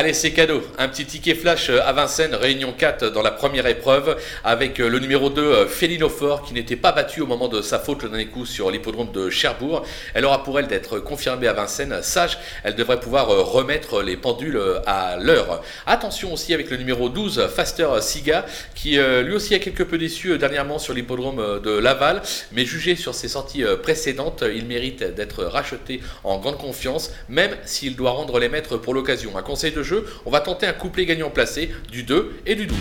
Allez, c'est cadeau. Un petit ticket flash euh, à Vincennes, réunion 4 dans la première épreuve, avec euh, le numéro 2, euh, Féline Fort, qui n'était pas battu au moment de sa faute le dernier coup sur l'hippodrome de Cherbourg. Elle aura pour elle d'être confirmée à Vincennes. Sage, elle devrait pouvoir remettre les pendules à l'heure. Attention aussi avec le numéro 12, Faster Siga, qui lui aussi a quelque peu déçu dernièrement sur l'hippodrome de Laval, mais jugé sur ses sorties précédentes, il mérite d'être racheté en grande confiance, même s'il doit rendre les maîtres pour l'occasion. Un conseil de on va tenter un couplet gagnant placé du 2 et du 12.